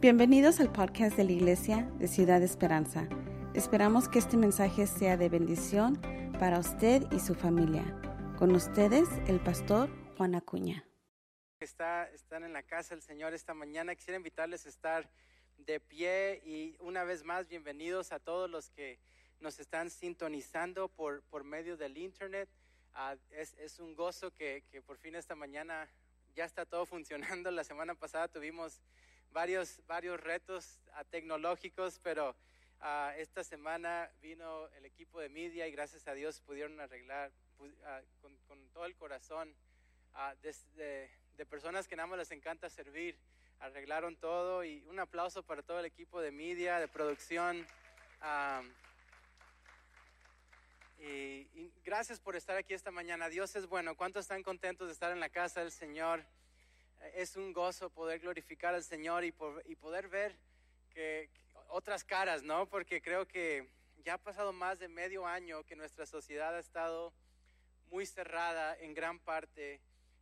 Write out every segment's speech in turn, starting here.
Bienvenidos al podcast de la Iglesia de Ciudad Esperanza. Esperamos que este mensaje sea de bendición para usted y su familia. Con ustedes, el pastor Juan Acuña. Está, están en la casa del Señor esta mañana. Quisiera invitarles a estar de pie y una vez más bienvenidos a todos los que nos están sintonizando por, por medio del Internet. Ah, es, es, un gozo que, que por fin esta mañana ya está todo funcionando. La semana pasada tuvimos varios, varios retos uh, tecnológicos, pero uh, esta semana vino el equipo de media y gracias a Dios pudieron arreglar uh, con, todo el corazón de, personas que nada más les encanta servir. Arreglaron todo y un aplauso para todo el equipo de media, de producción. Y, y, gracias por estar aquí esta mañana. Dios es bueno. ¿Cuántos están contentos de estar en la casa del Señor? Es un gozo poder glorificar al Señor y, por, y poder ver que, otras caras, ¿no? Porque creo que ya ha pasado más de medio año que nuestra sociedad ha estado muy cerrada en gran parte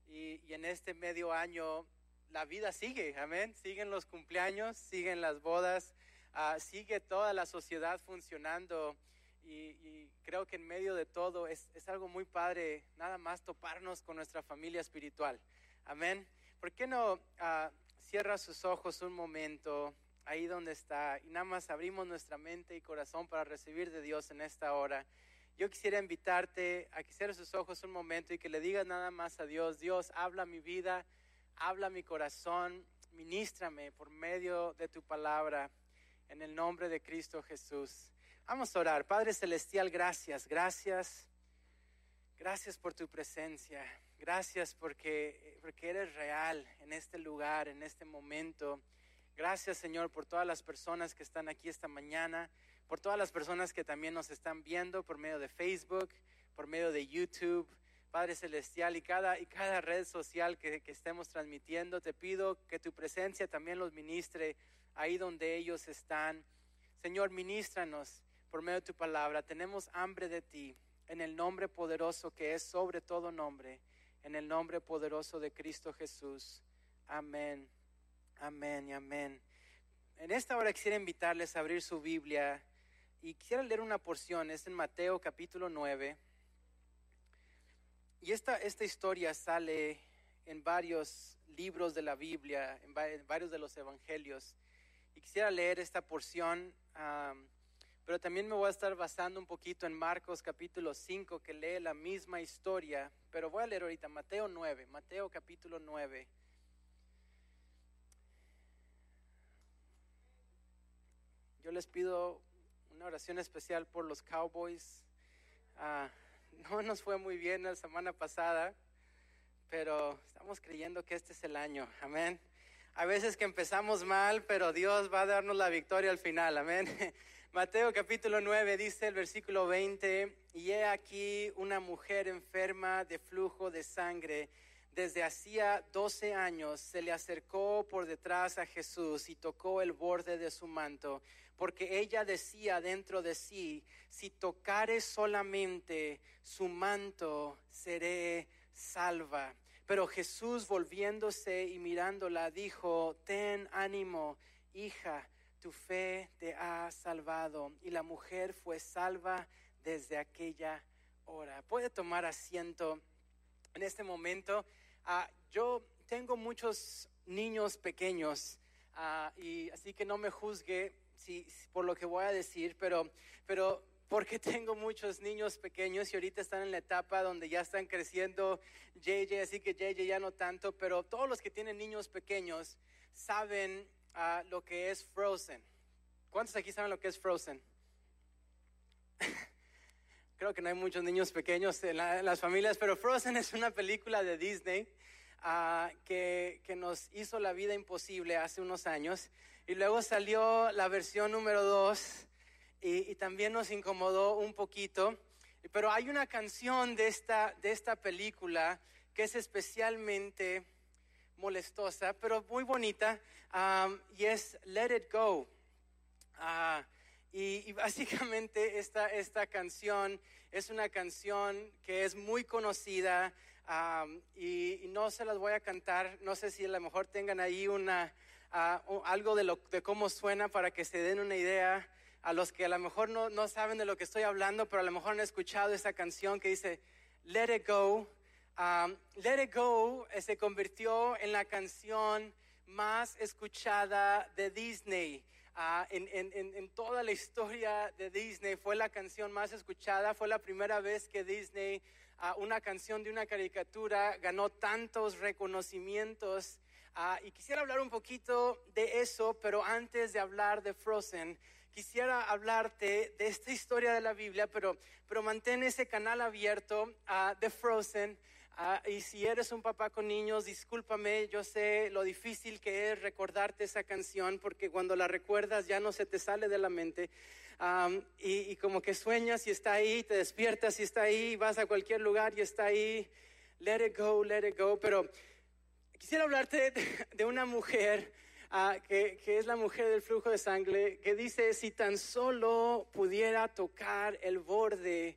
y, y en este medio año la vida sigue, amén. Siguen los cumpleaños, siguen las bodas, uh, sigue toda la sociedad funcionando. Y, y, creo que en medio de todo es, es algo muy padre nada más toparnos con nuestra familia espiritual. Amén. ¿Por qué no uh, cierra sus ojos un momento ahí donde está y nada más abrimos nuestra mente y corazón para recibir de Dios en esta hora? Yo quisiera invitarte a que cierres sus ojos un momento y que le digas nada más a Dios, Dios, habla mi vida, habla mi corazón, ministrame por medio de tu palabra, en el nombre de Cristo Jesús. Vamos a orar. Padre Celestial, gracias, gracias, gracias por tu presencia. Gracias porque, porque eres real en este lugar, en este momento. Gracias Señor por todas las personas que están aquí esta mañana, por todas las personas que también nos están viendo por medio de Facebook, por medio de YouTube. Padre Celestial y cada, y cada red social que, que estemos transmitiendo, te pido que tu presencia también los ministre ahí donde ellos están. Señor, ministranos por medio de tu palabra. Tenemos hambre de ti en el nombre poderoso que es sobre todo nombre en el nombre poderoso de Cristo Jesús. Amén, amén y amén. En esta hora quisiera invitarles a abrir su Biblia y quisiera leer una porción, es en Mateo capítulo 9. Y esta, esta historia sale en varios libros de la Biblia, en, varios de los evangelios. Y quisiera leer esta porción. Pero también me voy a estar basando un poquito en Marcos capítulo 5, que lee la misma historia, pero voy a leer ahorita Mateo 9, Mateo capítulo 9. Yo les pido una oración especial por los Cowboys. Uh, no nos fue muy bien la semana pasada, pero estamos creyendo que este es el año. Amén. A veces que empezamos mal, pero Dios va a darnos la victoria al final. Amén. Mateo capítulo 9 dice el versículo 20, y he aquí una mujer enferma de flujo de sangre. Desde hacía 12 años se le acercó por detrás a Jesús y tocó el borde de su manto, porque ella decía dentro de sí, si tocare solamente su manto, seré salva. Pero Jesús volviéndose y mirándola dijo, ten ánimo, hija tu fe te ha salvado. Y la mujer fue salva desde aquella hora. Puede tomar asiento en este momento. Uh, yo tengo muchos niños pequeños uh, y así que no me juzgue si, por lo que voy a decir, pero, pero porque tengo muchos niños pequeños y ahorita están en la etapa donde ya están creciendo JJ, así que JJ ya no tanto, pero todos los que tienen niños pequeños saben uh, lo que es Frozen. ¿Cuántos aquí saben lo que es Frozen? Creo que no hay muchos niños pequeños en, la, en, las familias, pero Frozen es una película de Disney uh, que, que nos hizo la vida imposible hace unos años. Y luego salió la versión número 2 y, y, también nos incomodó un poquito. Pero hay una canción de esta, de esta película que es especialmente molestosa, pero muy bonita, um, y es Let It Go. Uh, y, y, básicamente esta, esta canción es una canción que es muy conocida um, y, y, no se las voy a cantar, no sé si a lo mejor tengan ahí una, o algo de, lo, de cómo suena para que se den una idea a los que a lo mejor no, no saben de lo que estoy hablando, pero a lo mejor han escuchado esa canción que dice Let It Go. Um, Let It Go eh, se convirtió en la canción más escuchada de Disney. Ah, en, en- en- toda la historia de Disney fue la canción más escuchada, fue la primera vez que Disney, ah, una canción de una caricatura, ganó tantos reconocimientos. Ah, y quisiera hablar un poquito de eso, pero antes de hablar de Frozen, quisiera hablarte de esta historia de la Biblia, pero, pero mantén ese canal abierto de Frozen. Ah, y si eres un papá con niños, discúlpame, yo sé lo difícil que es recordarte esa canción, porque cuando la recuerdas ya no se te sale de la mente. Am, y, y como que sueñas y está ahí, te despiertas y está ahí, vas a cualquier lugar y está ahí. Let it go, let it go. Pero quisiera hablarte de, de una mujer ah, que, que es la mujer del flujo de sangre, que dice, si tan solo pudiera tocar el borde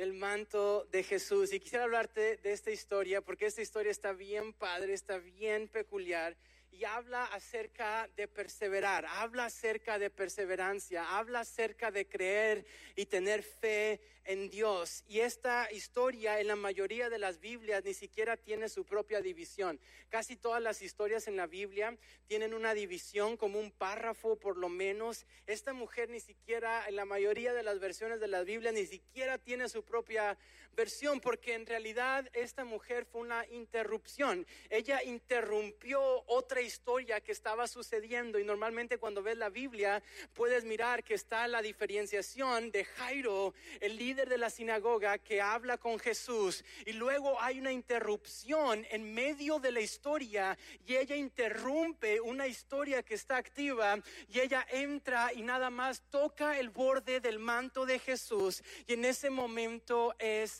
del manto de Jesús. Y quisiera hablarte de esta historia, porque esta historia está bien padre, está bien peculiar. Y habla acerca de perseverar, habla acerca de perseverancia, habla acerca de creer y tener fe en Dios. Y esta historia en la mayoría de las Biblias ni siquiera tiene su propia división. Casi todas las historias en la Biblia tienen una división como un párrafo por lo menos. Esta mujer ni siquiera en la mayoría de las versiones de la Biblia ni siquiera tiene su propia versión porque en realidad esta mujer fue una interrupción. Ella interrumpió otra historia que estaba sucediendo y normalmente cuando ves la Biblia puedes mirar que está la diferenciación de Jairo, el líder de la sinagoga que habla con Jesús y luego hay una interrupción en medio de la historia y ella interrumpe una historia que está activa y ella entra y nada más toca el borde del manto de Jesús y en ese momento es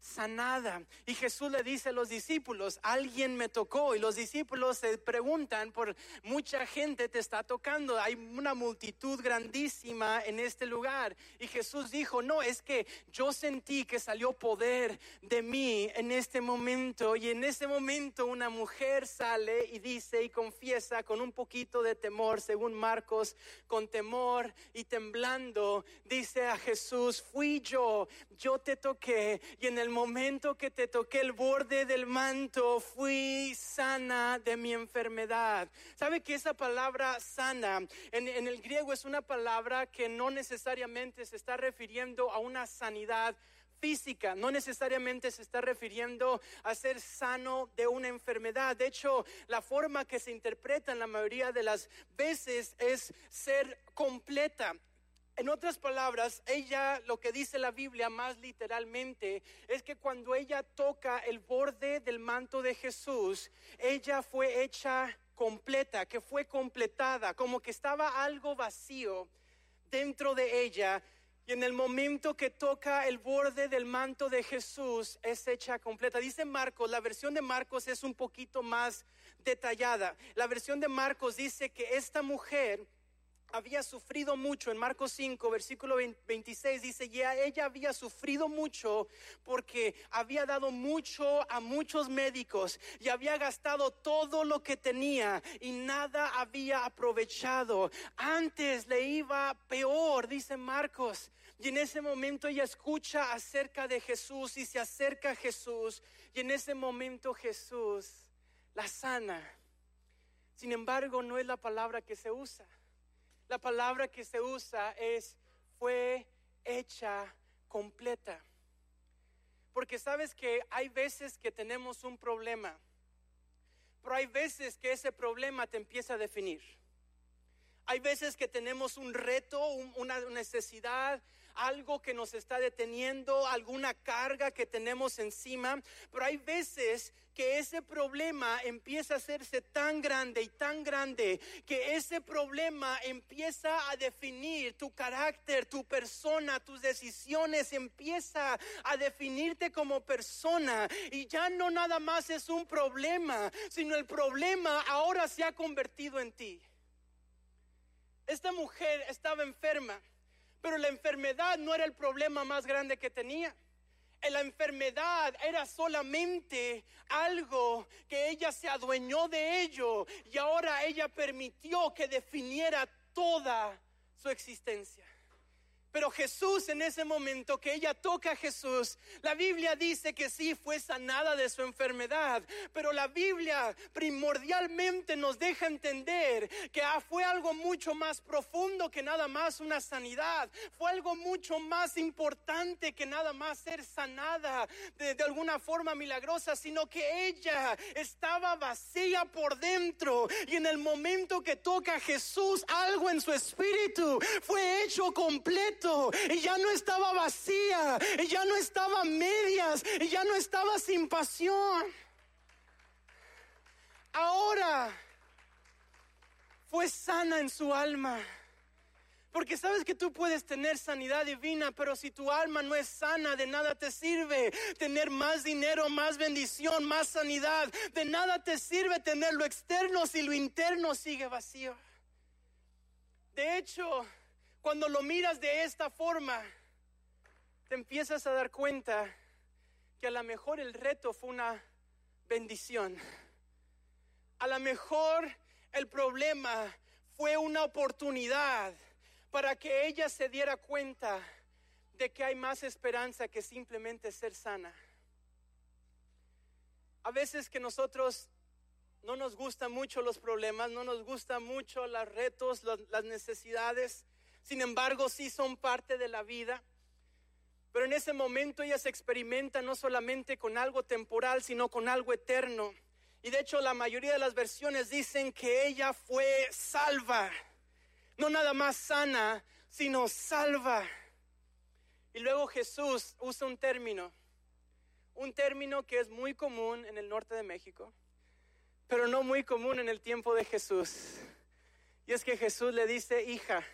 sanada. Y Jesús le dice a los discípulos, alguien me tocó y los discípulos se preguntan por mucha gente te está tocando, hay una multitud grandísima en este lugar. Y Jesús dijo, no, es que yo sentí que salió poder de mí en este momento y en ese momento una mujer sale y dice y confiesa con un poquito de temor, según Marcos, con temor y temblando, dice a Jesús, fui yo, yo te toqué y en momento que te toqué el borde del manto, fui sana de mi enfermedad. ¿Sabe que esa palabra sana en, en el griego es una palabra que no necesariamente se está refiriendo a una sanidad? física, no necesariamente se está refiriendo a ser sano de una enfermedad. De hecho, la forma que se interpreta en la mayoría de las veces es ser completa. En otras palabras, ella, lo que dice la Biblia más literalmente, es que cuando ella toca el borde del manto de Jesús, ella fue hecha completa, que fue completada, como que estaba algo vacío dentro de ella. Y en el momento que toca el borde del manto de Jesús, es hecha completa. Dice Marcos, la versión de Marcos es un poquito más detallada. La versión de Marcos dice que esta mujer había sufrido mucho. En Marcos 5, versículo 26 dice, ella había sufrido mucho porque había dado mucho a muchos médicos y había gastado todo lo que tenía y nada había aprovechado. Antes le iba peor, dice Marcos. Y en ese momento ella escucha acerca de Jesús y se acerca a Jesús. Y en ese momento Jesús la sana. Sin embargo, no es la palabra que se usa. La palabra que se usa es fue hecha completa. Porque sabes que hay veces que tenemos un problema, pero hay veces que ese problema te empieza a definir. Hay veces que tenemos un reto, un- una necesidad, algo que nos está deteniendo, alguna carga que tenemos encima, pero hay veces que ese problema empieza a hacerse tan grande y tan grande que ese problema empieza a definir tu carácter, tu persona, tus decisiones, empieza a definirte como persona y ya no nada más es un problema, sino el problema ahora se ha convertido en ti. Esta mujer estaba enferma, pero la enfermedad no era el problema más grande que tenía. La enfermedad era solamente algo que ella se adueñó de ello y ahora ella permitió que definiera toda su existencia. Pero Jesús en ese momento que ella toca a Jesús, la Biblia dice que sí fue sanada de su enfermedad, pero la Biblia primordialmente nos deja entender que ah, fue algo mucho más profundo que nada más una sanidad, fue algo mucho más importante que nada más ser sanada de, de alguna forma milagrosa, sino que ella estaba vacía por dentro. Y en el momento que toca a Jesús, algo en su espíritu fue hecho completo y ya no estaba vacía, ya no estaba medias, ya no estaba sin pasión. Ahora fue sana en su alma. Porque sabes que tú puedes tener sanidad divina, pero si tu alma no es sana, de nada te sirve tener más dinero, más bendición, más sanidad. De nada te sirve tener lo externo si lo interno sigue vacío. De hecho, cuando lo miras de esta forma, te empiezas a dar cuenta que a lo mejor el reto fue una bendición. A lo mejor el problema fue una oportunidad para que ella se diera cuenta de que hay más esperanza que simplemente ser sana. A veces que nosotros no nos gustan mucho los problemas, no nos gustan mucho los retos, las necesidades, sin embargo sí son parte de la vida. Pero en ese momento ella se experimenta no solamente con algo temporal, sino con algo eterno. Y de hecho la mayoría de las versiones dicen que ella fue salva. No nada más sana, sino salva. Y luego Jesús usa un término, un término que es muy común en el norte de México, pero no muy común en el tiempo de Jesús. Y es que Jesús le dice, hija,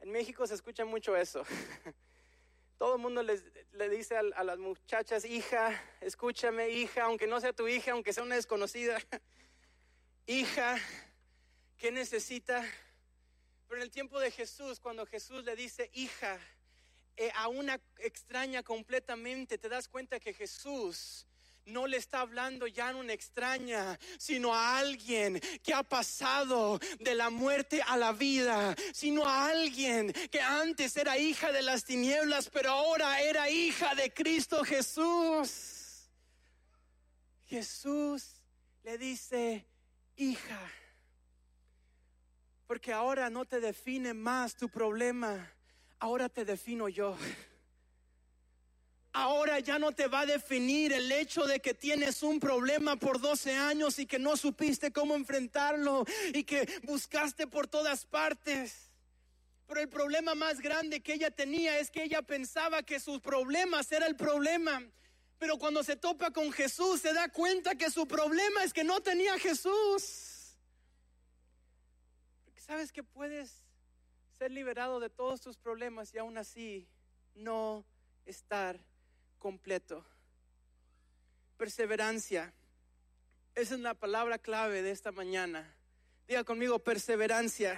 en México se escucha mucho eso. Todo el mundo le dice a, a, las muchachas, hija, escúchame, hija, aunque no sea tu hija, aunque sea una desconocida. hija, ¿qué necesita? Pero en el tiempo de Jesús, cuando Jesús le dice, hija, eh, a una extraña completamente, te das cuenta que Jesús no le está hablando ya a una extraña, sino a alguien que ha pasado de la muerte a la vida, sino a alguien que antes era hija de las tinieblas, pero ahora era hija de Cristo Jesús. Jesús le dice, hija, porque ahora no te define más tu problema, ahora te defino yo ahora ya no te va a definir el hecho de que tienes un problema por 12 años y que no supiste cómo enfrentarlo y que buscaste por todas partes. Pero el problema más grande que ella tenía es que ella pensaba que sus problemas era el problema. Pero cuando se topa con Jesús se da cuenta que su problema es que no tenía Jesús. Porque sabes que puedes ser liberado de todos tus problemas y aún así no estar completo. Perseverancia. Esa es la palabra clave de esta mañana. Diga conmigo, perseverancia.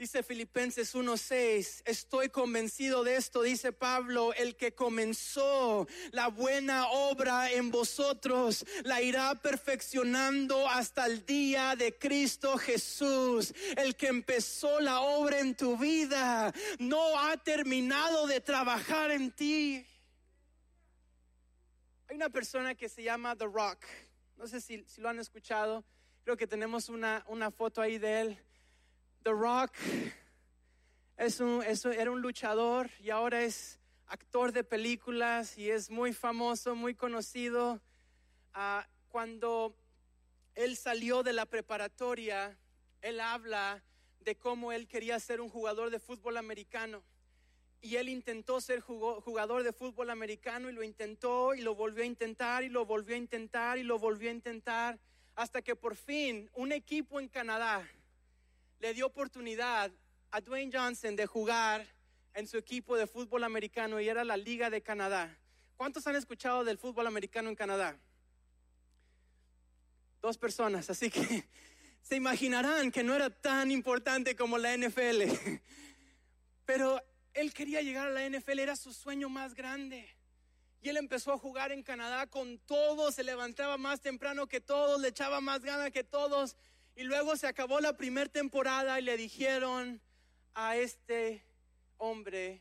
Dice Filipenses 1:6, estoy convencido de esto, dice Pablo, el que comenzó la buena obra en vosotros la irá perfeccionando hasta el día de Cristo Jesús. El que empezó la obra en tu vida no ha terminado de trabajar en ti. Hay una persona que se llama The Rock, no sé si, si lo han escuchado, creo que tenemos una, una foto ahí de él. The Rock es un, era un luchador y ahora es actor de películas y es muy famoso, muy conocido. Uh, cuando él salió de la preparatoria, él habla de cómo él quería ser un jugador de fútbol americano. Y él intentó ser jugador de fútbol americano y lo intentó y lo volvió a intentar y lo volvió a intentar y lo volvió a intentar hasta que por fin un equipo en Canadá le dio oportunidad a Dwayne Johnson de jugar en su equipo de fútbol americano y era la Liga de Canadá. ¿Cuántos han escuchado del fútbol americano en Canadá? Dos personas, así que se imaginarán que no era tan importante como la NFL. Pero él quería llegar a la NFL, era su sueño más grande. Y él empezó a jugar en Canadá con todos, se levantaba más temprano que todos, le echaba más ganas que todos. Y luego se acabó la primera temporada y le dijeron a este hombre,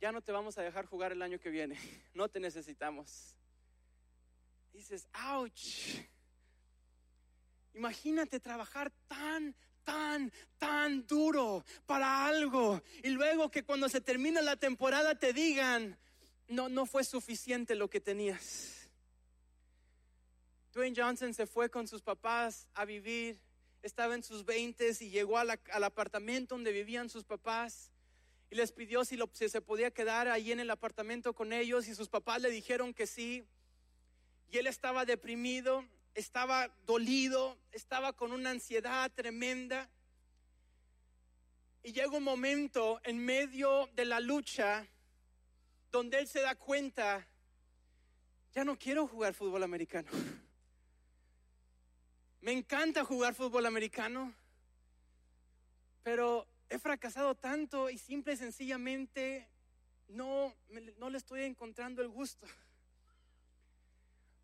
ya no te vamos a dejar jugar el año que viene, no te necesitamos. Dices, ouch. Imagínate trabajar tan, tan, tan duro para algo y luego que cuando se termina la temporada te digan, no, no fue suficiente lo que tenías. Dwayne Johnson se fue con sus papás a vivir, estaba en sus veintes y llegó al apartamento donde vivían sus papás y les pidió si, si se podía quedar ahí en el apartamento con ellos y sus papás le dijeron que sí. Y él estaba deprimido, estaba dolido, estaba con una ansiedad tremenda. Y llega un momento en medio de la lucha donde él se da cuenta, ya no quiero jugar fútbol americano. Me encanta jugar fútbol americano, pero he fracasado tanto y simple y sencillamente no, no le estoy encontrando el gusto.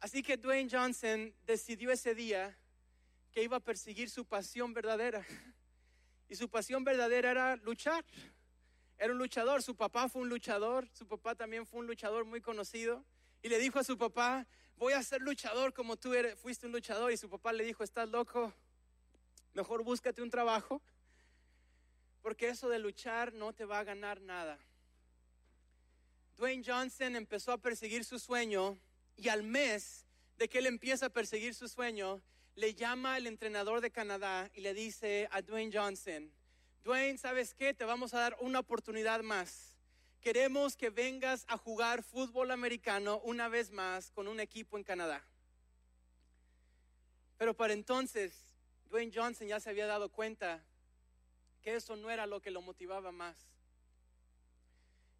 Así que Dwayne Johnson decidió ese día que iba a perseguir su pasión verdadera. Y su pasión verdadera era luchar. Era un luchador, su papá fue un luchador, su papá también fue un luchador muy conocido. Y le dijo a su papá, voy a ser luchador como tú eres, fuiste un luchador. Y su papá le dijo, estás loco, mejor búscate un trabajo, porque eso de luchar no te va a ganar nada. Dwayne Johnson empezó a perseguir su sueño y al mes de que él empieza a perseguir su sueño, le llama el entrenador de Canadá y le dice a Dwayne Johnson, Dwayne, ¿sabes qué? Te vamos a dar una oportunidad más. Queremos que vengas a jugar fútbol americano una vez más con un equipo en Canadá. Pero para entonces, Dwayne Johnson ya se había dado cuenta que eso no era lo que lo motivaba más.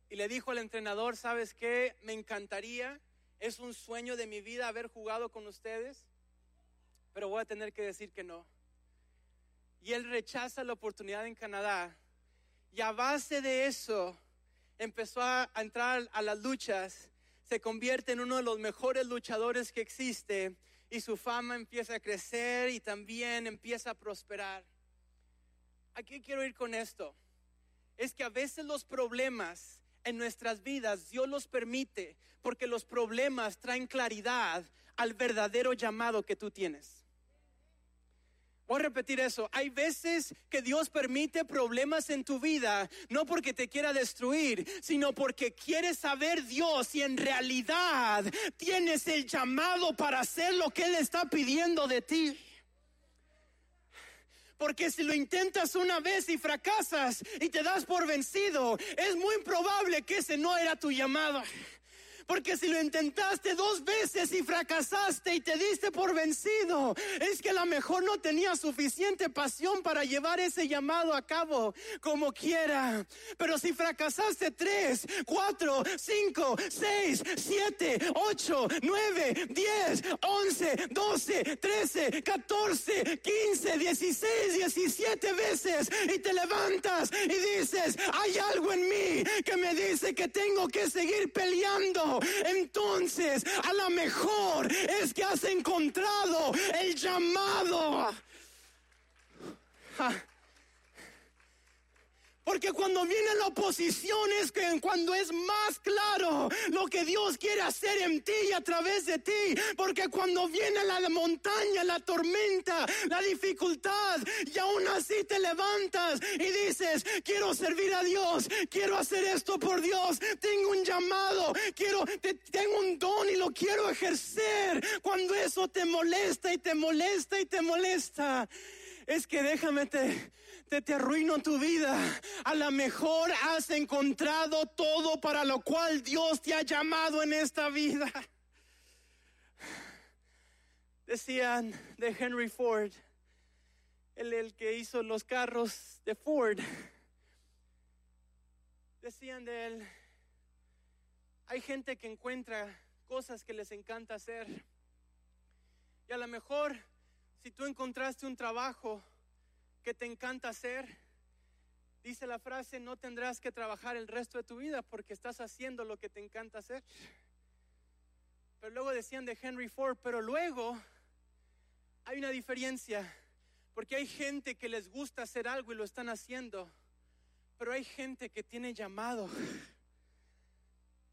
Y le dijo al entrenador, ¿sabes qué? Me encantaría es un sueño de mi vida haber jugado con ustedes, pero voy a tener que decir que no. Y él rechaza la oportunidad en Canadá. Y a base de eso empezó a, entrar a las luchas, se convierte en uno de los mejores luchadores que existe y su fama empieza a crecer y también empieza a prosperar. ¿A qué quiero ir con esto? Es que a veces los problemas en nuestras vidas Dios los permite porque los problemas traen claridad al verdadero llamado que tú tienes. Voy a repetir eso. Hay veces que Dios permite problemas en tu vida, no porque te quiera destruir, sino porque quiere saber Dios si en realidad tienes el llamado para hacer lo que Él está pidiendo de ti. Porque si lo intentas una vez y fracasas y te das por vencido, es muy probable que ese no era tu llamado. Porque si lo intentaste dos veces y fracasaste y te diste por vencido, es que a lo mejor no tenía suficiente pasión para llevar ese llamado a cabo como quiera. Pero si fracasaste tres, cuatro, cinco, seis, siete, ocho, nueve, diez, once, doce, trece, catorce, quince, dieciséis, diecisiete veces y te levantas y dices, hay algo en mí que me dice que tengo que seguir peleando entonces a lo mejor es que has encontrado el llamado. Porque cuando viene la oposición es que cuando es más claro lo que Dios quiere hacer en ti y a través de ti. Porque cuando viene la montaña, la tormenta, la dificultad y aún así te levantas y dices, quiero servir a Dios, quiero hacer esto por Dios, tengo un llamado, quiero, tengo un don y lo quiero ejercer. Cuando eso te molesta y te molesta y te molesta, es que déjame te te, arruino tu vida. A lo mejor has encontrado todo para lo cual Dios te ha llamado en esta vida. Decían de Henry Ford, el, el que hizo los carros de Ford. Decían de él, hay gente que encuentra cosas que les encanta hacer. Y a lo mejor si tú encontraste un trabajo que te encanta hacer, Dice la frase, no tendrás que trabajar el resto de tu vida porque estás haciendo lo que te encanta hacer. Pero luego decían de Henry Ford, pero luego hay una diferencia, porque hay gente que les gusta hacer algo y lo están haciendo, pero hay gente que tiene llamado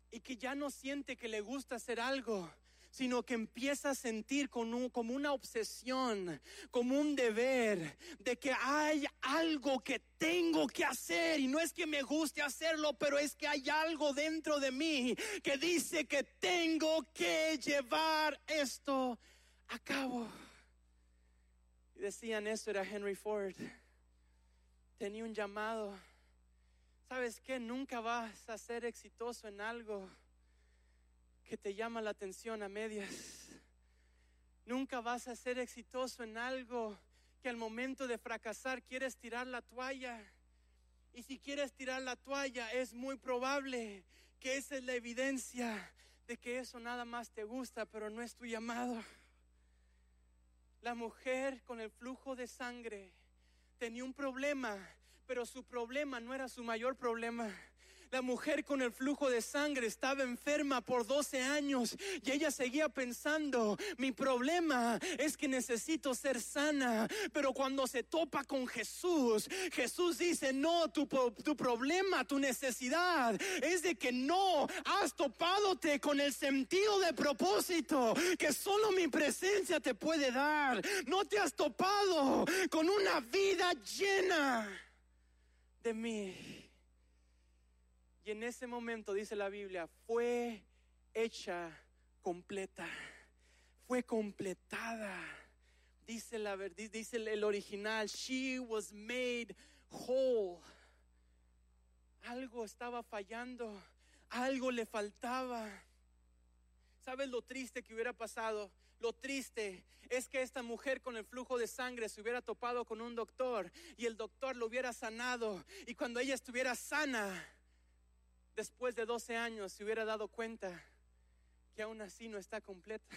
y que ya no siente que le gusta hacer algo, sino que empieza a sentir como una obsesión, como un deber de que hay algo que tengo que hacer y no es que me guste hacerlo, pero es que hay algo dentro de mí que dice que tengo que llevar esto a cabo. Decían, esto era Henry Ford. Tenía un llamado. ¿Sabes qué? Nunca vas a ser exitoso en algo que te llama la atención a medias. Nunca vas a ser exitoso en algo que al momento de fracasar quieres tirar la toalla. Y si quieres tirar la toalla, es muy probable que esa es la evidencia de que eso nada más te gusta, pero no es tu llamado. La mujer con el flujo de sangre tenía un problema, pero su problema no era su mayor problema. La mujer con el flujo de sangre estaba enferma por 12 años y ella seguía pensando, mi problema es que necesito ser sana. Pero cuando se topa con Jesús, Jesús dice, no, tu, tu problema, tu necesidad es de que no has topadote con el sentido de propósito que solo mi presencia te puede dar. No te has topado con una vida llena de mí. Y en ese momento, dice la Biblia, fue hecha completa, fue completada. Dice, la, dice el original, she was made whole. Algo estaba fallando, algo le faltaba. ¿Sabes lo triste que hubiera pasado? Lo triste es que esta mujer con el flujo de sangre se hubiera topado con un doctor y el doctor lo hubiera sanado. Y cuando ella estuviera sana, después de 12 años se hubiera dado cuenta que aún así no está completa.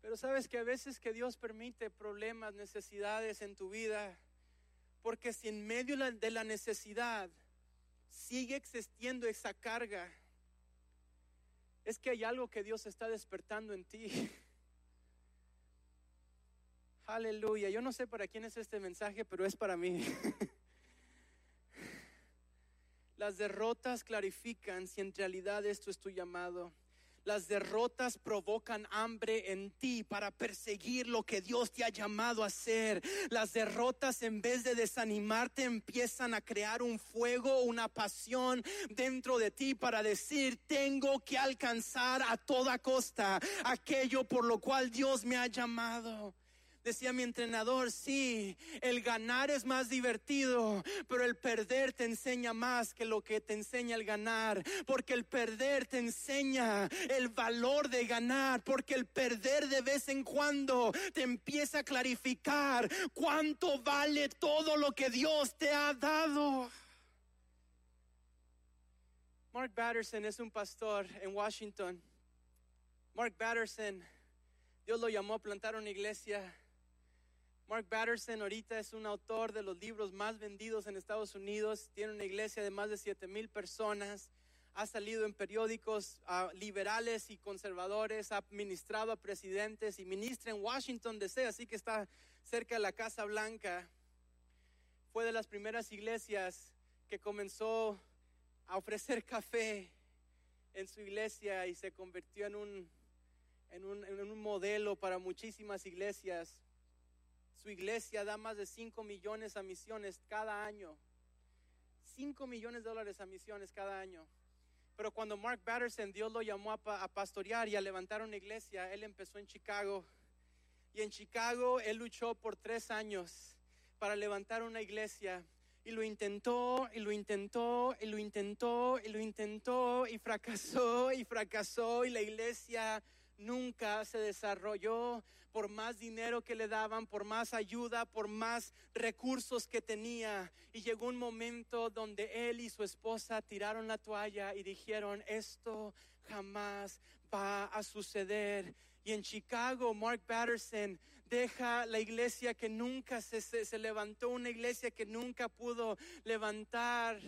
Pero sabes que a veces que Dios permite problemas, necesidades en tu vida, porque si en medio de la necesidad sigue existiendo esa carga, es que hay algo que Dios está despertando en ti. Aleluya. Yo no sé para quién es este mensaje, pero es para mí. Las derrotas clarifican si en realidad esto es tu llamado. Las derrotas provocan hambre en ti para perseguir lo que Dios te ha llamado a hacer. Las derrotas en vez de desanimarte empiezan a crear un fuego, una pasión dentro de ti para decir, tengo que alcanzar a toda costa aquello por lo cual Dios me ha llamado. Decía mi entrenador, sí, el ganar es más divertido, pero el perder te enseña más que lo que te enseña el ganar, porque el perder te enseña el valor de ganar, porque el perder de vez en cuando te empieza a clarificar cuánto vale todo lo que Dios te ha dado. Mark Batterson es un pastor en Washington. Mark Batterson, Dios lo llamó a plantar una iglesia Mark Batterson ahorita es un autor de los libros más vendidos en Estados Unidos, tiene una iglesia de más de 7 mil personas, ha salido en periódicos ah, liberales y conservadores, ha ministrado a presidentes y ministra en Washington DC, así que está cerca de la Casa Blanca. Fue de las primeras iglesias que comenzó a ofrecer café en su iglesia y se convirtió en un, en un, en un modelo para muchísimas iglesias. Su iglesia da más de 5 millones a misiones cada año. 5 millones de dólares a misiones cada año. Pero cuando Mark Batterson, Dios lo llamó a, pastorear y a levantar una iglesia, él empezó en Chicago. Y en Chicago él luchó por tres años para levantar una iglesia. Y lo intentó, y lo intentó, y lo intentó, y lo intentó, y fracasó, y fracasó, y la iglesia nunca se desarrolló por más dinero que le daban, por más ayuda, por más recursos que tenía. Y llegó un momento donde él y su esposa tiraron la toalla y dijeron, esto jamás va a suceder. Y en Chicago, Mark Patterson deja la iglesia que nunca se, se- levantó, una iglesia que nunca pudo levantar.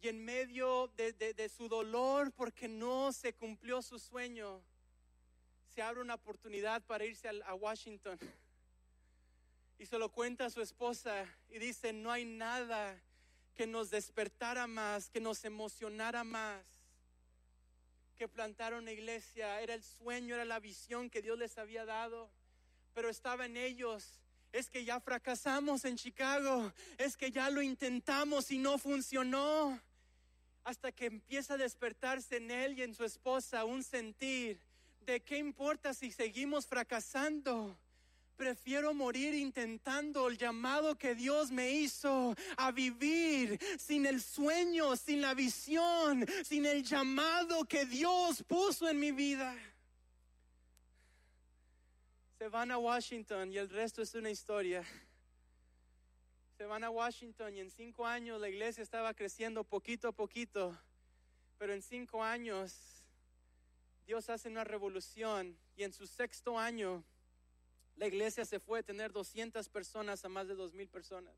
Y en medio de- de su dolor porque no se cumplió su sueño, se abre una oportunidad para irse a Washington. Y se lo cuenta a su esposa y dice, no hay nada que nos despertara más, que nos emocionara más, que plantar una iglesia. Era el sueño, era la visión que Dios les había dado, pero estaba en ellos. Es que ya fracasamos en Chicago, es que ya lo intentamos y no funcionó. Hasta que empieza a despertarse en él y en su esposa un sentir de qué importa si seguimos fracasando. Prefiero morir intentando el llamado que Dios me hizo a vivir sin el sueño, sin la visión, sin el llamado que Dios puso en mi vida. Se van a Washington y el resto es una historia. Se van a Washington y en cinco años la iglesia estaba creciendo poquito a poquito, pero en cinco años Dios hace una revolución y en su sexto año la iglesia se fue de tener 200 personas a más de 2,000 personas.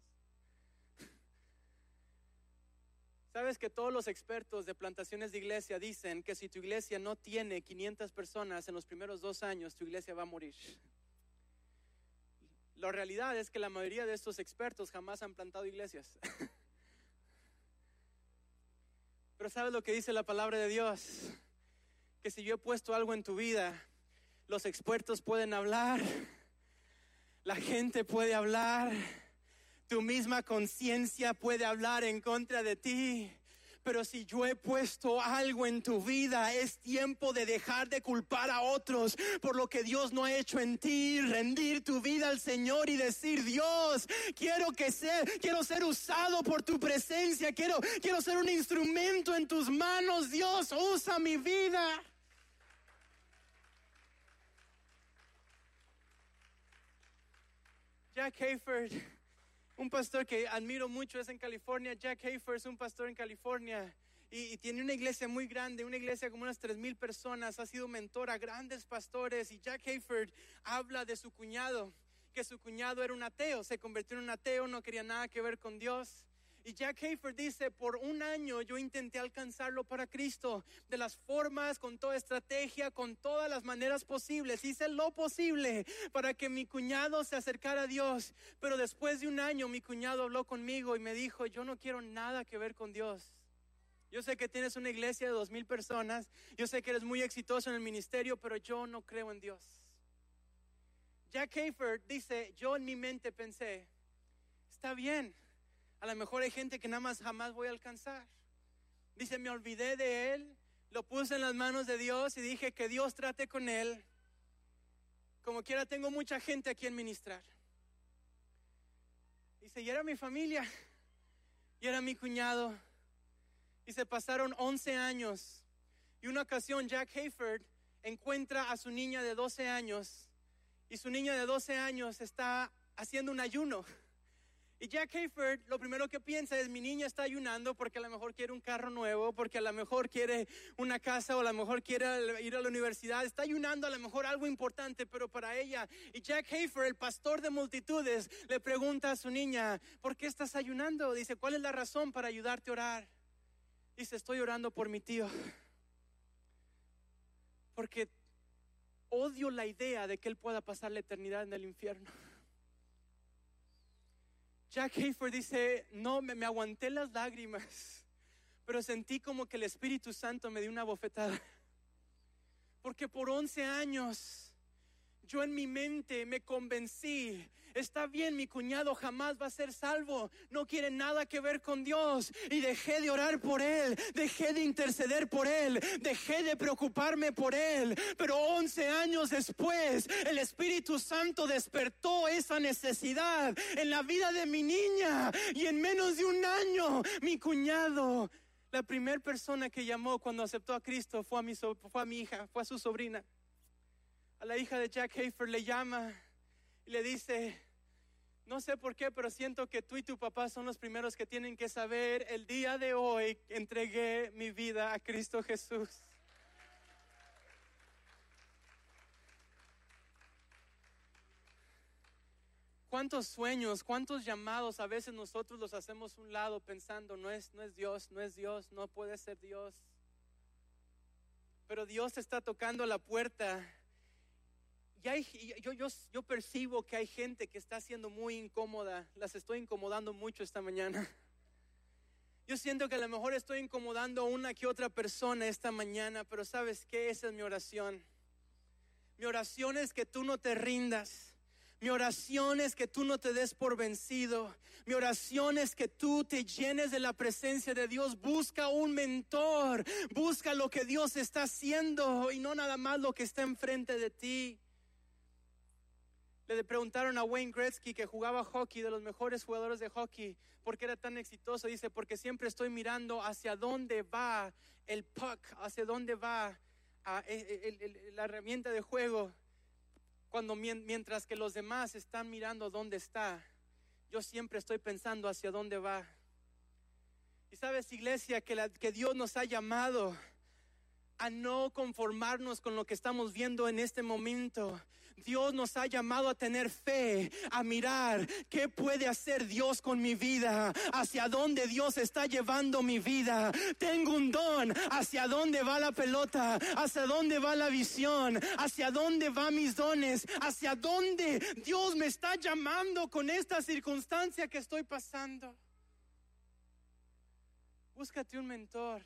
Sabes que todos los expertos de plantaciones de iglesia dicen que si tu iglesia no tiene 500 personas en los primeros dos años, tu iglesia va a morir. La realidad es que la mayoría de estos expertos jamás han plantado iglesias. Pero ¿sabes lo que dice la palabra de Dios? Que si yo he puesto algo en tu vida, los expertos pueden hablar, la gente puede hablar, tu misma conciencia puede hablar en contra de ti. Pero si yo he puesto algo en tu vida, es tiempo de dejar de culpar a otros por lo que Dios no ha hecho en ti, rendir tu vida al Señor y decir, Dios, quiero que sea, quiero ser usado por tu presencia, quiero, quiero ser un instrumento en tus manos, Dios, usa mi vida. Jack Hayford, un pastor que admiro mucho, es en California. Jack Hayford es un pastor en California y, tiene una iglesia muy grande, una iglesia como unas tres mil personas. Ha sido mentor a grandes pastores y Jack Hayford habla de su cuñado, que su cuñado era un ateo, se convirtió en un ateo, no quería nada que ver con Dios. Y Jack Hayford dice, por un año yo intenté alcanzarlo para Cristo, de las formas, con toda estrategia, con todas las maneras posibles. Hice lo posible para que mi cuñado se acercara a Dios. Pero después de un año mi cuñado habló conmigo y me dijo, yo no quiero nada que ver con Dios. Yo sé que tienes una iglesia de dos mil personas, yo sé que eres muy exitoso en el ministerio, pero yo no creo en Dios. Jack Hayford dice, yo en mi mente pensé, está bien, a lo mejor hay gente que nada más jamás voy a alcanzar. Dice, me olvidé de él, lo puse en las manos de Dios y dije que Dios trate con él. Como quiera, tengo mucha gente aquí en ministrar. Dice, y era mi familia, y era mi cuñado. Y se pasaron 11 años. Y una ocasión Jack Hayford encuentra a su niña de 12 años. Y su niña de 12 años está haciendo un ayuno. Y Jack Hayford lo primero que piensa es mi niña está ayunando porque a lo mejor quiere un carro nuevo, porque a lo mejor quiere una casa o a lo mejor quiere ir a la universidad. Está ayunando a lo mejor algo importante, pero para ella. Y Jack Hayford, el pastor de multitudes, le pregunta a su niña, ¿por qué estás ayunando? Dice, ¿cuál es la razón para ayudarte a orar? Dice, estoy orando por mi tío. Porque odio la idea de que él pueda pasar la eternidad en el infierno. Jack Hayford dice, no, me, me aguanté las lágrimas, pero sentí como que el Espíritu Santo me dio una bofetada. Porque por 11 años yo en mi mente me convencí, está bien, mi cuñado jamás va a ser salvo, no quiere nada que ver con Dios. Y dejé de orar por él, dejé de interceder por él, dejé de preocuparme por él. Pero 11 años después, el Espíritu Santo despertó esa necesidad en la vida de mi niña. Y en menos de un año, mi cuñado... La primera persona que llamó cuando aceptó a Cristo fue a mi, fue a mi hija, fue a su sobrina la hija de Jack Hayford le llama y le dice, no sé por qué, pero siento que tú y tu papá son los primeros que tienen que saber, el día de hoy entregué mi vida a Cristo Jesús. cuántos sueños, cuántos llamados a veces nosotros los hacemos un lado pensando, no es, no es Dios, no es Dios, no puede ser Dios. Pero Dios está tocando la puerta. Y hay, yo, yo, yo percibo que hay gente que está siendo muy incómoda. Las estoy incomodando mucho esta mañana. Yo siento que a lo mejor estoy incomodando a una que otra persona esta mañana, pero ¿sabes qué? Esa es mi oración. Mi oración es que tú no te rindas. Mi oración es que tú no te des por vencido. Mi oración es que tú te llenes de la presencia de Dios. Busca un mentor. Busca lo que Dios está haciendo y no nada más lo que está enfrente de ti. Le preguntaron a Wayne Gretzky que jugaba hockey, de los mejores jugadores de hockey, ¿por qué era tan exitoso? Dice, porque siempre estoy mirando hacia dónde va el puck, hacia dónde va e, la herramienta de juego. Cuando mientras que los demás están mirando dónde está, yo siempre estoy pensando hacia dónde va. Y sabes, iglesia, que Dios nos ha llamado a no conformarnos con lo que estamos viendo en este momento. Dios nos ha llamado a tener fe, a mirar qué puede hacer Dios con mi vida, hacia dónde Dios está llevando mi vida. Tengo un don, hacia dónde va la pelota, hacia dónde va la visión, hacia dónde van mis dones, hacia dónde Dios me está llamando con esta circunstancia que estoy pasando. Búscate un mentor.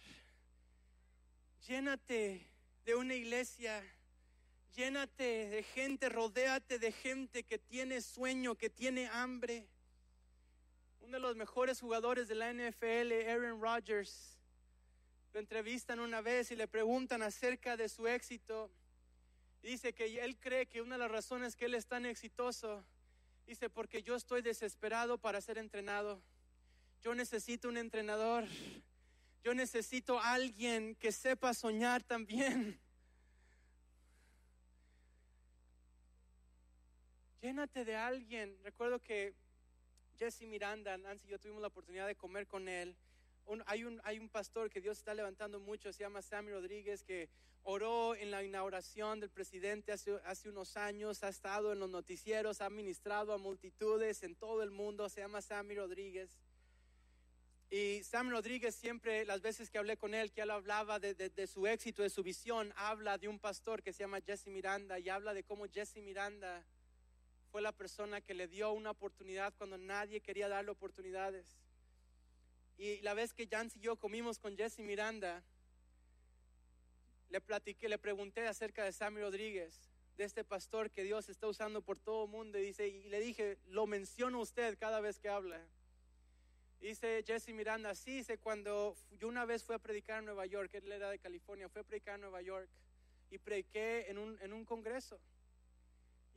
Llénate de una iglesia. Llénate de gente, rodéate de gente que tiene sueño, que tiene hambre. Uno de los mejores jugadores de la NFL, Aaron Rodgers, lo entrevistan una vez y le preguntan acerca de su éxito. Dice que él cree que una de las razones que él es tan exitoso, dice, porque yo estoy desesperado para ser entrenado. Yo necesito un entrenador. Yo necesito alguien que sepa soñar también. Llénate de alguien. Recuerdo que Jesse Miranda, Nancy y yo tuvimos la oportunidad de comer con él. hay, un, hay un pastor que Dios está levantando mucho, se llama Sammy Rodríguez, que oró en la inauguración del presidente hace, hace unos años, ha estado en los noticieros, ha ministrado a multitudes en todo el mundo, se llama Sammy Rodríguez. Y Sam Rodríguez siempre, las veces que hablé con él, que él hablaba de, su éxito, de su visión, habla de un pastor que se llama Jesse Miranda y habla de cómo Jesse Miranda fue la persona que le dio una oportunidad cuando nadie quería darle oportunidades. Y la vez que Jan y yo comimos con Jesse Miranda, le platiqué, le pregunté acerca de Sammy Rodríguez, de este pastor que Dios está usando por todo el mundo. Y, dice, y le dije, lo menciona usted cada vez que habla. Dice Jesse Miranda, sí, dice, cuando yo una vez fui a predicar en Nueva York, él era de California, fui a predicar en Nueva York y prediqué en un, en un congreso.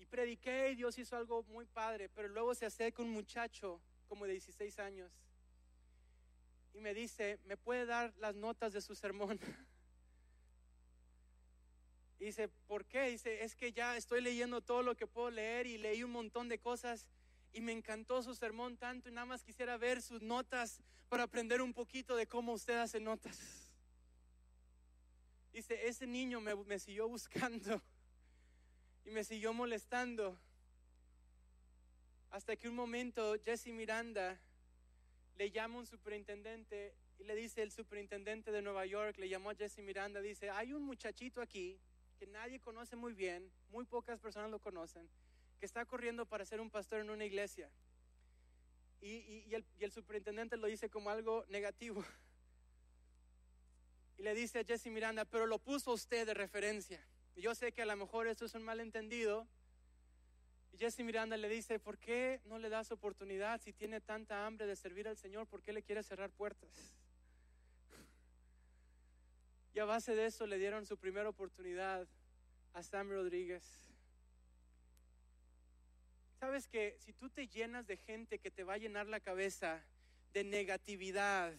Y prediqué y Dios hizo algo muy padre, pero luego se acerca un muchacho como de 16 años y me dice, ¿me puede dar las notas de su sermón? Y dice, ¿por qué? Dice, es que ya estoy leyendo todo lo que puedo leer y leí un montón de cosas y me encantó su sermón tanto y nada más quisiera ver sus notas para aprender un poquito de cómo usted hace notas. Dice, ese niño me, me siguió buscando y me siguió molestando hasta que un momento Jesse Miranda le llama un superintendente y le dice el superintendente de Nueva York, le llamó a Jesse Miranda, dice, hay un muchachito aquí que nadie conoce muy bien, muy pocas personas lo conocen, que está corriendo para ser un pastor en una iglesia. Y, el, superintendente lo dice como algo negativo. Y le dice a Jesse Miranda, pero lo puso usted de referencia. Yo sé que a lo mejor esto es un malentendido. Y Jesse Miranda le dice, ¿por qué no le das oportunidad si tiene tanta hambre de servir al Señor? ¿Por qué le quiere cerrar puertas? Y a base de eso le dieron su primera oportunidad a Sam Rodríguez. Sabes que si tú te llenas de gente que te va a llenar la cabeza de negatividad,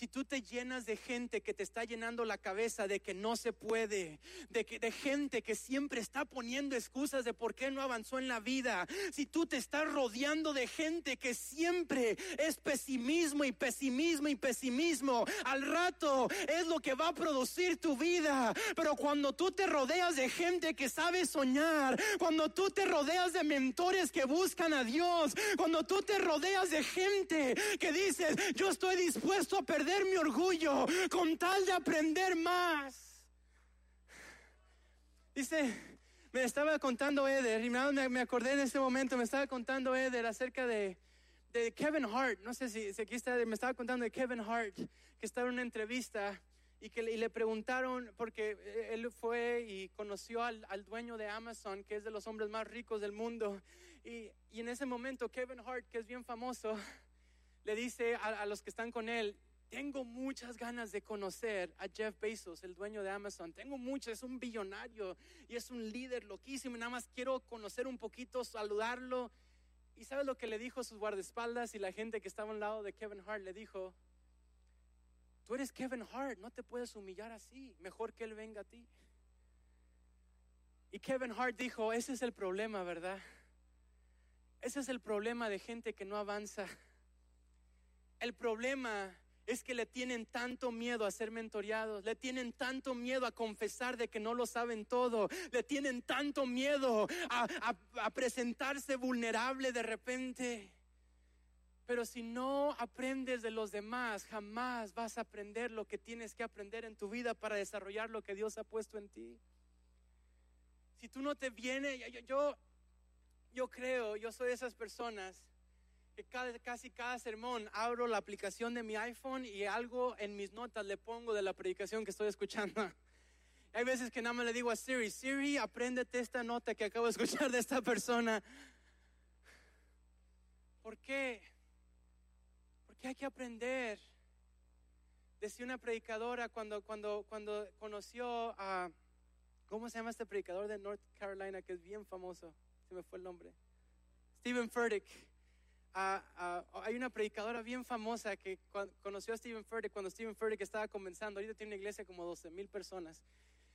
si tú te llenas de gente que te está llenando la cabeza de que no se puede, de, que, de gente que siempre está poniendo excusas de por qué no avanzó en la vida, si tú te estás rodeando de gente que siempre es pesimismo y pesimismo y pesimismo, al rato es lo que va a producir tu vida. Pero cuando tú te rodeas de gente que sabe soñar, cuando tú te rodeas de mentores que buscan a Dios, cuando tú te rodeas de gente que dices, yo estoy dispuesto a perder mi orgullo con tal de aprender más. Dice, me estaba contando Eder, y me acordé en ese momento, me estaba contando Eder acerca de, de Kevin Hart. No sé si, si, aquí está, me estaba contando de Kevin Hart, que estaba en una entrevista y que le, le preguntaron, porque él fue y conoció al, al, dueño de Amazon, que es de los hombres más ricos del mundo. Y, y en ese momento Kevin Hart, que es bien famoso, le dice a, a los que están con él, tengo muchas ganas de conocer a Jeff Bezos, el dueño de Amazon. Tengo muchas, es un billonario y es un líder loquísimo. nada más quiero conocer un poquito, saludarlo. ¿Y sabes lo que le dijo sus guardaespaldas y la gente que estaba al lado de Kevin Hart? Le dijo, tú eres Kevin Hart, no te puedes humillar así. Mejor que él venga a ti. Y Kevin Hart dijo, ese es el problema, ¿verdad? Ese es el problema de gente que no avanza. El problema es que le tienen tanto miedo a ser mentoreados, le tienen tanto miedo a confesar de que no lo saben todo, le tienen tanto miedo a, a presentarse vulnerable de repente. Pero si no aprendes de los demás, jamás vas a aprender lo que tienes que aprender en tu vida para desarrollar lo que Dios ha puesto en ti. Si tú no te vienes, yo, yo creo, yo soy de esas personas casi cada sermón abro la aplicación de mi iPhone y algo en mis notas le pongo de la predicación que estoy escuchando. Hay veces que nada más le digo a Siri, Siri, apréndete esta nota que acabo de escuchar de esta persona. ¿Por qué? Porque hay que aprender. Decía una predicadora cuando, cuando, cuando conoció a, ¿cómo se llama este predicador de North Carolina que es bien famoso? Se me fue el nombre. Stephen Furtick hay una predicadora bien famosa que conoció a Stephen Furtick cuando Stephen Furtick estaba comenzando. Ahorita tiene una iglesia como 12 mil personas.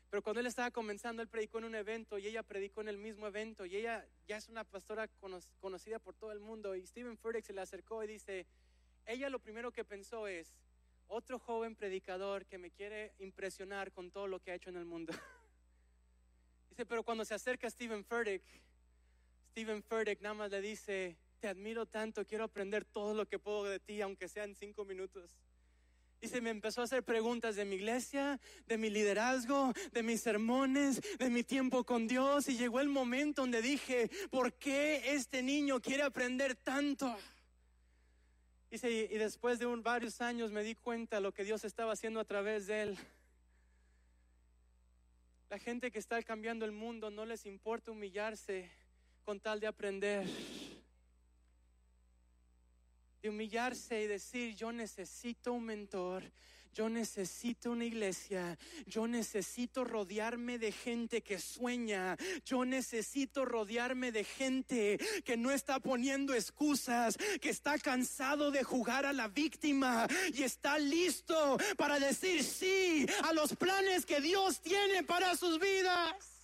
Pero cuando él estaba comenzando, él predicó en un evento y ella predicó en el mismo evento. Y ella ya es una pastora conocida por todo el mundo. Y Stephen Furtick se le acercó y dice, ella lo primero que pensó es, otro joven predicador que me quiere impresionar con todo lo que ha hecho en el mundo. dice, pero cuando se acerca Stephen Furtick, Stephen Furtick nada más le dice, te admiro tanto, quiero aprender todo lo que puedo de ti, aunque sean cinco minutos. Y se me empezó a hacer preguntas de mi iglesia, de mi liderazgo, de mis sermones, de mi tiempo con Dios. Y llegó el momento donde dije, ¿por qué este niño quiere aprender tanto? Y, y después de varios años me di cuenta lo que Dios estaba haciendo a través de él. La gente que está cambiando el mundo no les importa humillarse con tal de aprender humillarse y decir, yo necesito un mentor, yo necesito una iglesia, yo necesito rodearme de gente que sueña, yo necesito rodearme de gente que no está poniendo excusas, que está cansado de jugar a la víctima y está listo para decir sí a los planes que Dios tiene para sus vidas.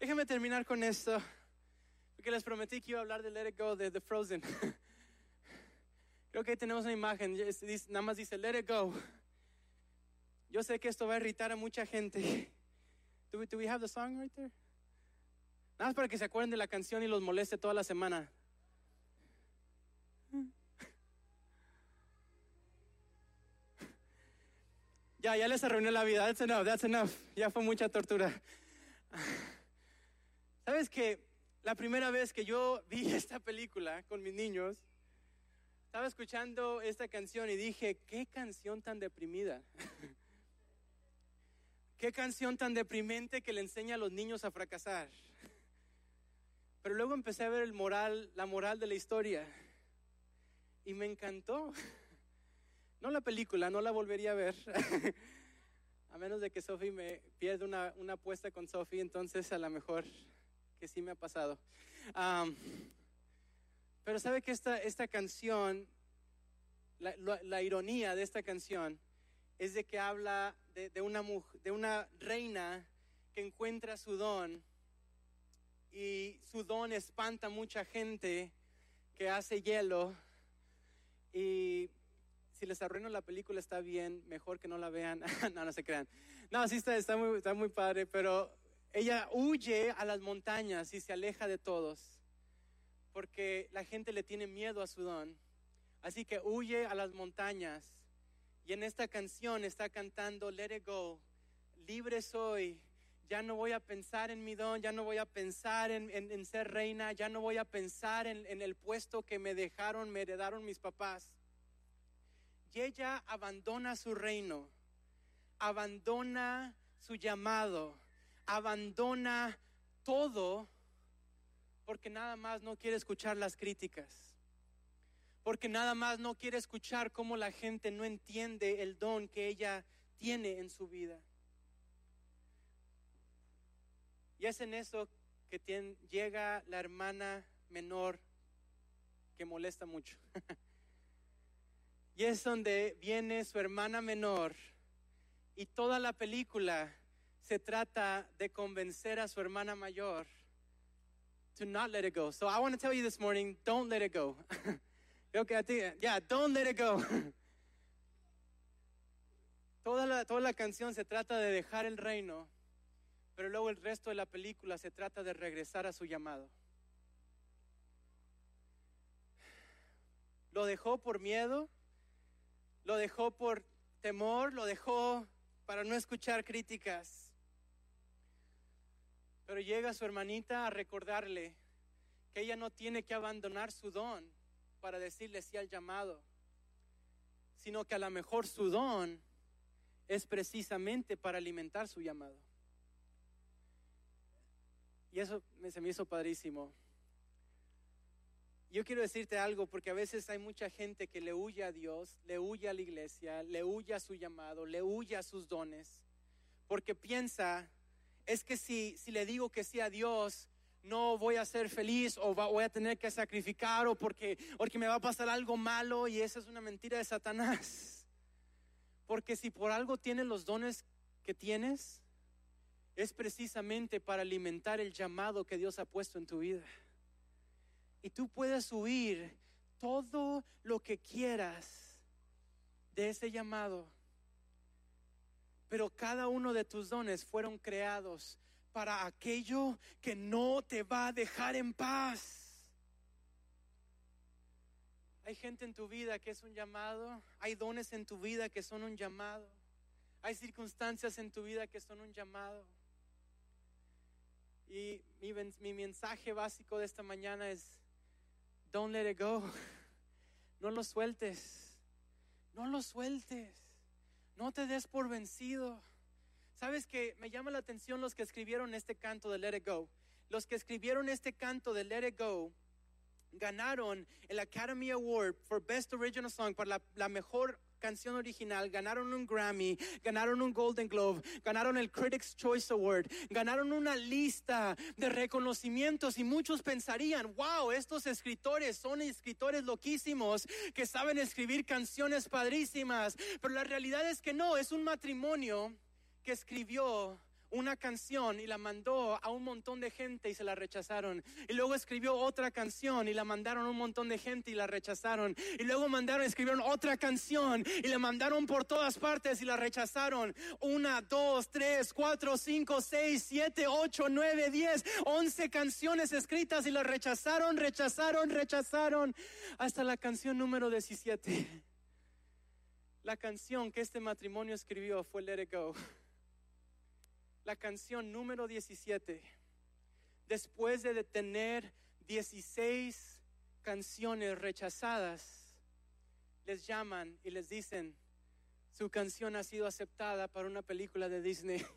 Déjenme terminar con esto. Porque les prometí que iba a hablar de Let It Go de The Frozen. Creo que ahí tenemos una imagen. Nada más dice Let It Go. Yo sé que esto va a irritar a mucha gente. Do we, do we have the song right there? Nada más para que se acuerden de la canción y los moleste toda la semana. Ya, ya les arruiné la vida. That's enough, that's enough. Ya fue mucha tortura. ¿Sabes que la primera vez que yo vi esta película con mis niños, estaba escuchando esta canción y dije, qué canción tan deprimida. qué canción tan deprimente que le enseña a los niños a fracasar. Pero luego empecé a ver el moral, la moral de la historia y me encantó. No la película, no la volvería a ver. a menos de que Sophie me pierda una, una apuesta con Sophie, entonces a lo mejor que sí me ha pasado. pero sabe que esta, esta canción, la, la- ironía de esta canción es de que habla de, de una, de una reina que encuentra su don y su don espanta a mucha gente que hace hielo y si les arruino la película está bien, mejor que no la vean, no, no se crean. No, sí está, está, muy, está muy padre, pero ella huye a las montañas y se aleja de todos porque la gente le tiene miedo a su don. Así que huye a las montañas. Y en esta canción está cantando Let It Go. Libre soy. Ya no voy a pensar en mi don, ya no voy a pensar en, en- ser reina, ya no voy a pensar en, en el puesto que me dejaron, me heredaron mis papás. Y ella abandona su reino, abandona su llamado, abandona todo porque nada más no quiere escuchar las críticas, porque nada más no quiere escuchar cómo la gente no entiende el don que ella tiene en su vida. Y es en eso que llega la hermana menor que molesta mucho. y es donde viene su hermana menor y toda la película se trata de convencer a su hermana mayor to not let it go. So I want to tell you this morning, don't let it go. okay, I think, yeah, don't let it go. toda, la, toda la canción se trata de dejar el reino, pero luego el resto de la película se trata de regresar a su llamado. Lo dejó por miedo, lo dejó por temor, lo dejó para no escuchar críticas. Pero llega su hermanita a recordarle que ella no tiene que abandonar su don para decirle sí al llamado, sino que a lo mejor su don es precisamente para alimentar su llamado. Y eso se me hizo padrísimo. Yo quiero decirte algo porque a veces hay mucha gente que le huye a Dios, le huye a la iglesia, le huye a su llamado, le huye a sus dones, porque piensa, es que si, si le digo que sí a Dios, no voy a ser feliz o va- voy a tener que sacrificar o porque, porque me va a pasar algo malo y esa es una mentira de Satanás. Porque si por algo tienes los dones que tienes, es precisamente para alimentar el llamado que Dios ha puesto en tu vida. Y tú puedes huir todo lo que quieras de ese llamado. Pero cada uno de tus dones fueron creados para aquello que no te va a dejar en paz. Hay gente en tu vida que es un llamado, hay dones en tu vida que son un llamado, hay circunstancias en tu vida que son un llamado. Y mi, mensaje básico de esta mañana es, don't let it go, no lo sueltes, no lo sueltes, no te des por vencido. Sabes que me llama la atención los que escribieron este canto de Let It Go. Los que escribieron este canto de Let It Go ganaron el Academy Award for Best Original Song para la, mejor canción original, ganaron un Grammy, ganaron un Golden Globe, ganaron el Critics Choice Award, ganaron una lista de reconocimientos y muchos pensarían, wow, estos escritores son escritores loquísimos que saben escribir canciones padrísimas, pero la realidad es que no, es un matrimonio que escribió una canción y la mandó a un montón de gente y se la rechazaron. Y luego escribió otra canción y la mandaron a un montón de gente y la rechazaron. Y luego mandaron, escribieron otra canción y la mandaron por todas partes y la rechazaron. Una, dos, tres, cuatro, cinco, seis, siete, ocho, nueve, diez, once canciones escritas y la rechazaron, rechazaron, rechazaron. Hasta la canción número 17. La canción que este matrimonio escribió fue Let It Go. La canción número 17. Después de tener 16 canciones rechazadas, les llaman y les dicen, su canción ha sido aceptada para una película de Disney.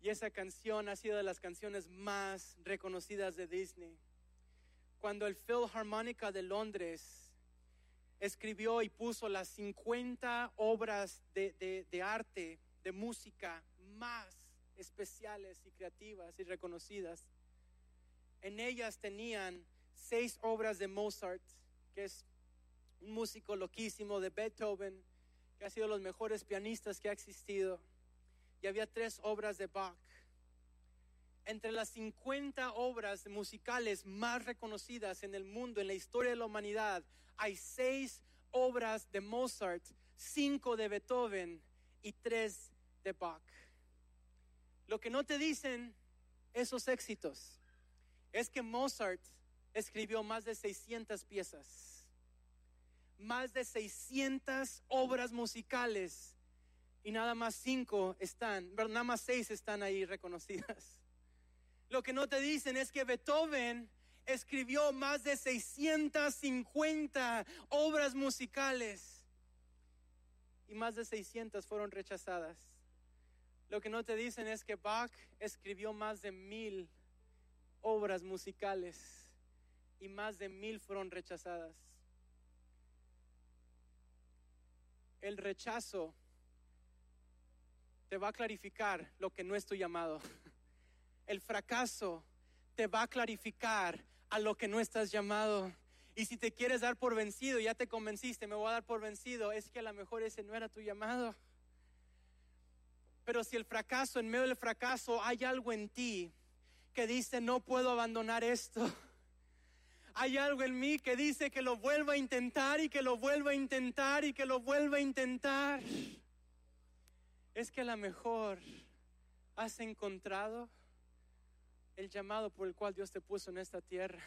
Y esa canción ha sido de las canciones más reconocidas de Disney. Cuando el Philharmonica de Londres escribió y puso las 50 obras de, de- de arte, de música más especiales y creativas y reconocidas. En ellas tenían seis obras de Mozart, que es un músico loquísimo, de Beethoven, que ha sido los mejores pianistas que ha existido. Y había tres obras de Bach. Entre las 50 obras musicales más reconocidas en el mundo, en la historia de la humanidad, hay seis obras de Mozart, cinco de Beethoven y tres de Bach. Lo que no te dicen esos éxitos es que Mozart escribió más de 600 piezas, más de 600 obras musicales y nada más cinco están, nada más seis están ahí reconocidas. Lo que no te dicen es que Beethoven escribió más de 650 obras musicales y más de 600 fueron rechazadas. Lo que no te dicen es que Bach escribió más de mil obras musicales y más de mil fueron rechazadas. El rechazo te va a clarificar lo que no es tu llamado. El fracaso te va a clarificar a lo que no estás llamado. Y si te quieres dar por vencido, ya te convenciste, me voy a dar por vencido, es que a lo mejor ese no era tu llamado. Pero si el fracaso, en medio del fracaso, hay algo en ti que dice, no puedo abandonar esto. Hay algo en mí que dice que lo vuelva a intentar y que lo vuelva a intentar y que lo vuelva a intentar. Es que a lo mejor has encontrado el llamado por el cual Dios te puso en esta tierra.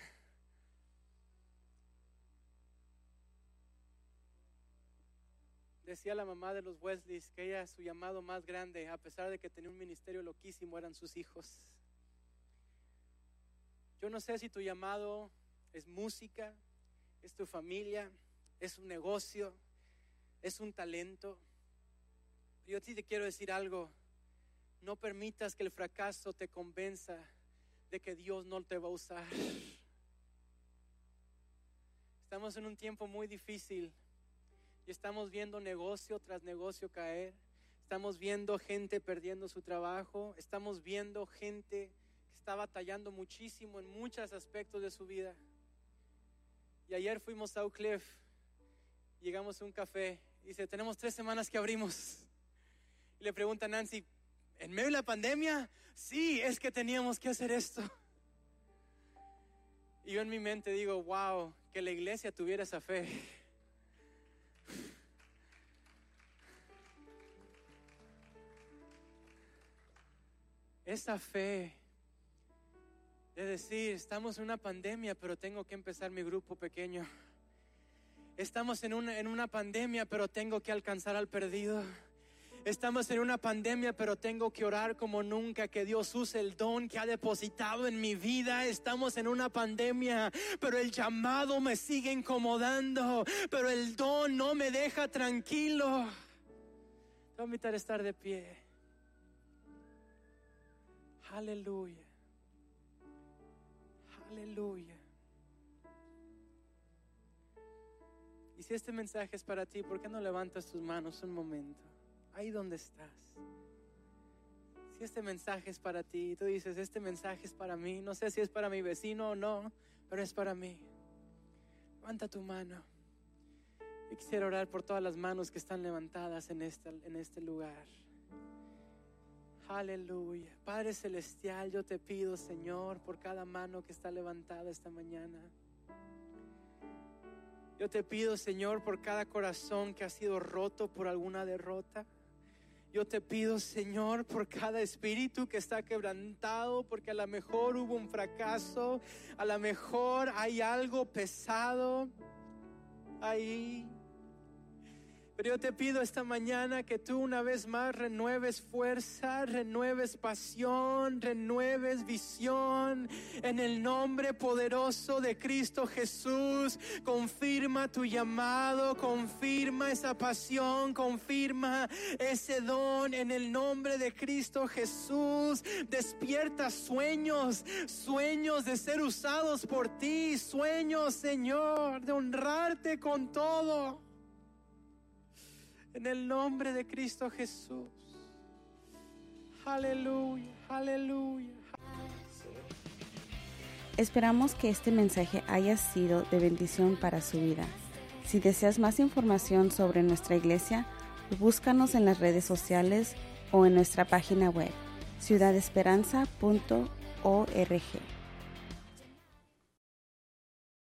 Decía la mamá de los Wesleys que ella, su llamado más grande, a pesar de que tenía un ministerio loquísimo, eran sus hijos. Yo no sé si tu llamado es música, es tu familia, es un negocio, es un talento. Yo sí te quiero decir algo. No permitas que el fracaso te convenza de que Dios no te va a usar. Estamos en un tiempo muy difícil y estamos viendo negocio tras negocio caer. Estamos viendo gente perdiendo su trabajo. Estamos viendo gente que está batallando muchísimo en muchos aspectos de su vida. Y ayer fuimos a Oak. Llegamos a un café. Y dice, tenemos tres semanas que abrimos. Y le pregunta a Nancy, ¿en medio de la pandemia? Sí, es que teníamos que hacer esto. Y yo en mi mente digo, wow, que la iglesia tuviera esa fe. Esa fe de decir, estamos en una pandemia, pero tengo que empezar mi grupo pequeño. Estamos en una, en una pandemia, pero tengo que alcanzar al perdido. Estamos en una pandemia, pero tengo que orar como nunca, que Dios use el don que ha depositado en mi vida. Estamos en una pandemia, pero el llamado me sigue incomodando, pero el don no me deja tranquilo. Te voy a invitar a estar de pie. Aleluya. Aleluya. Y si este mensaje es para ti, ¿por qué no levantas tus manos un momento? Ahí donde estás. Si este mensaje es para ti, tú dices, este mensaje es para mí, no sé si es para mi vecino o no, pero es para mí. Levanta tu mano. Yo quisiera orar por todas las manos que están levantadas en este, en este lugar. Aleluya. Padre Celestial, yo te pido, Señor, por cada mano que está levantada esta mañana. Yo te pido, Señor, por cada corazón que ha sido roto por alguna derrota. Yo te pido, Señor, por cada espíritu que está quebrantado, porque a lo mejor hubo un fracaso, a lo mejor hay algo pesado ahí. Pero yo te pido esta mañana que tú una vez más renueves fuerza, renueves pasión, renueves visión en el nombre poderoso de Cristo Jesús. Confirma tu llamado, confirma esa pasión, confirma ese don en el nombre de Cristo Jesús. Despierta sueños, sueños de ser usados por ti, sueños, Señor, de honrarte con todo. En el nombre de Cristo Jesús. Aleluya, aleluya. Esperamos que este mensaje haya sido de bendición para su vida. Si deseas más información sobre nuestra iglesia, búscanos en las redes sociales o en nuestra página web ciudadesperanza.org.